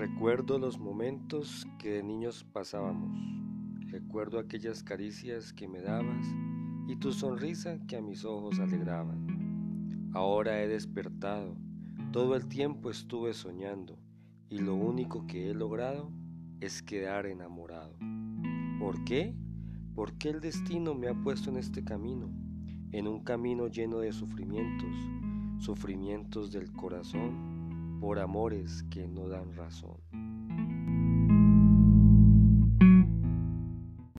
Recuerdo los momentos que de niños pasábamos. Recuerdo aquellas caricias que me dabas y tu sonrisa que a mis ojos alegraban. Ahora he despertado, todo el tiempo estuve soñando y lo único que he logrado es quedar enamorado. ¿Por qué? Porque el destino me ha puesto en este camino, en un camino lleno de sufrimientos, sufrimientos del corazón por amores que no dan razón.